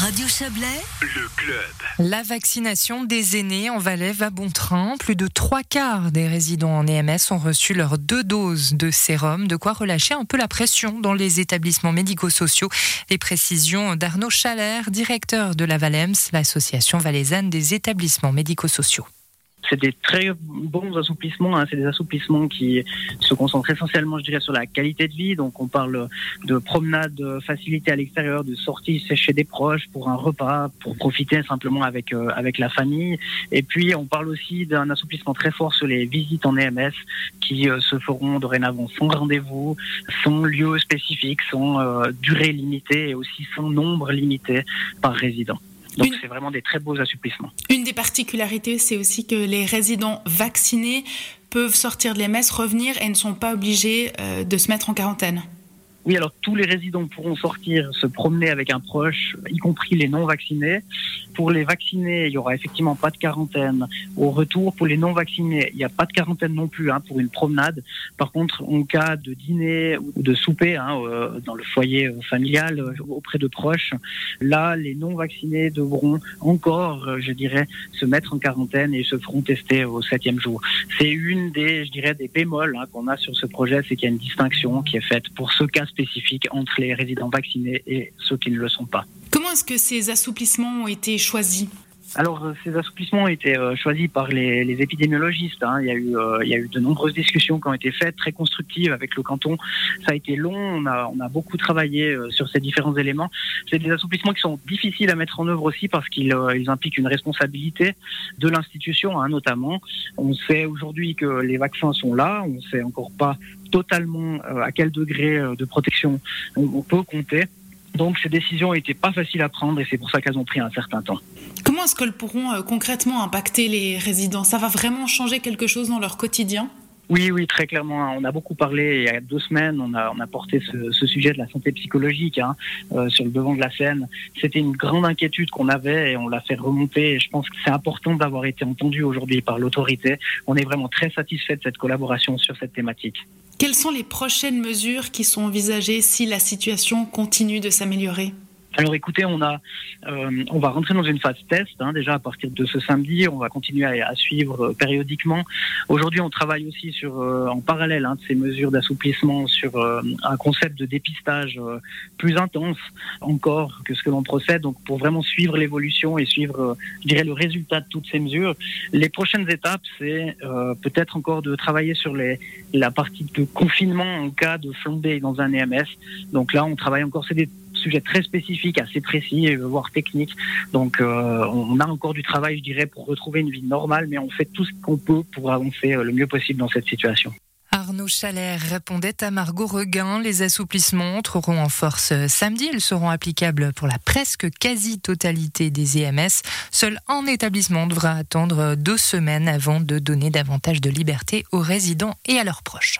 Radio Chablais, le club. La vaccination des aînés en Valais va bon train. Plus de trois quarts des résidents en EMS ont reçu leurs deux doses de sérum, de quoi relâcher un peu la pression dans les établissements médico-sociaux. Les précisions d'Arnaud Chalère, directeur de la Valems, l'association valaisanne des établissements médico-sociaux c'est des très bons assouplissements. Hein. C'est des assouplissements qui se concentrent essentiellement, je dirais, sur la qualité de vie. Donc, on parle de promenade facilitée à l'extérieur, de sortie chez des proches pour un repas, pour profiter simplement avec euh, avec la famille. Et puis, on parle aussi d'un assouplissement très fort sur les visites en EMS qui euh, se feront dorénavant sans rendez-vous, sans lieu spécifique, sans euh, durée limitée et aussi sans nombre limité par résident. Donc c'est vraiment des très beaux assouplissements. Une des particularités, c'est aussi que les résidents vaccinés peuvent sortir de l'EMS, revenir et ne sont pas obligés euh, de se mettre en quarantaine. Oui, alors tous les résidents pourront sortir, se promener avec un proche, y compris les non vaccinés. Pour les vaccinés, il y aura effectivement pas de quarantaine. Au retour, pour les non vaccinés, il n'y a pas de quarantaine non plus hein, pour une promenade. Par contre, en cas de dîner ou de souper hein, euh, dans le foyer euh, familial euh, auprès de proches, là, les non vaccinés devront encore, je dirais, se mettre en quarantaine et se feront tester au septième jour. C'est une des, je dirais, des bémols hein, qu'on a sur ce projet, c'est qu'il y a une distinction qui est faite pour ce cas spécifique entre les résidents vaccinés et ceux qui ne le sont pas. Comment est-ce que ces assouplissements ont été choisis alors, euh, ces assouplissements ont été euh, choisis par les, épidémiologistes. Hein. Il, y a eu, euh, il y a eu de nombreuses discussions qui ont été faites, très constructives avec le canton. Ça a été long, on a, on a beaucoup travaillé sur ces différents éléments. C'est des assouplissements qui sont difficiles à mettre en œuvre aussi parce qu'ils ils impliquent une responsabilité de l'institution, hein, notamment. On sait aujourd'hui que les vaccins sont là, on ne sait encore pas totalement euh, à quel degré euh, de protection on, peut compter. Donc ces décisions n'étaient pas faciles à prendre et c'est pour ça qu'elles ont pris un certain temps. Comment est-ce qu'elles pourront euh, concrètement impacter les résidents? Ça va vraiment changer quelque chose dans leur quotidien? Oui, oui, très clairement. On a beaucoup parlé il y a deux semaines. On a, porté ce, ce sujet de la santé psychologique hein, euh, sur le devant de la scène. C'était une grande inquiétude qu'on avait et on l'a fait remonter. Et je pense que c'est important d'avoir été entendu aujourd'hui par l'autorité. On est vraiment très satisfait de cette collaboration sur cette thématique. Quelles sont les prochaines mesures qui sont envisagées si la situation continue de s'améliorer? Alors écoutez, on a, euh, on va rentrer dans une phase test hein, déjà à partir de ce samedi. On va continuer à, suivre euh, périodiquement. Aujourd'hui, on travaille aussi sur, euh, en parallèle hein, de ces mesures d'assouplissement, sur un concept de dépistage plus intense encore que ce que l'on procède. Donc pour vraiment suivre l'évolution et suivre, je dirais, le résultat de toutes ces mesures. Les prochaines étapes, c'est peut-être encore de travailler sur les, la partie de confinement en cas de flambée dans un EMS. Donc là, on travaille encore. C'est des sujet très spécifique, assez précis, voire technique. Donc euh, on a encore du travail, je dirais, pour retrouver une vie normale, mais on fait tout ce qu'on peut pour avancer euh, le mieux possible dans cette situation. Arnaud Chalère répondait à Margot Reguin. Les assouplissements entreront en force samedi. Ils seront applicables pour la presque quasi-totalité des EMS. Seul un établissement devra attendre deux semaines avant de donner davantage de liberté aux résidents et à leurs proches.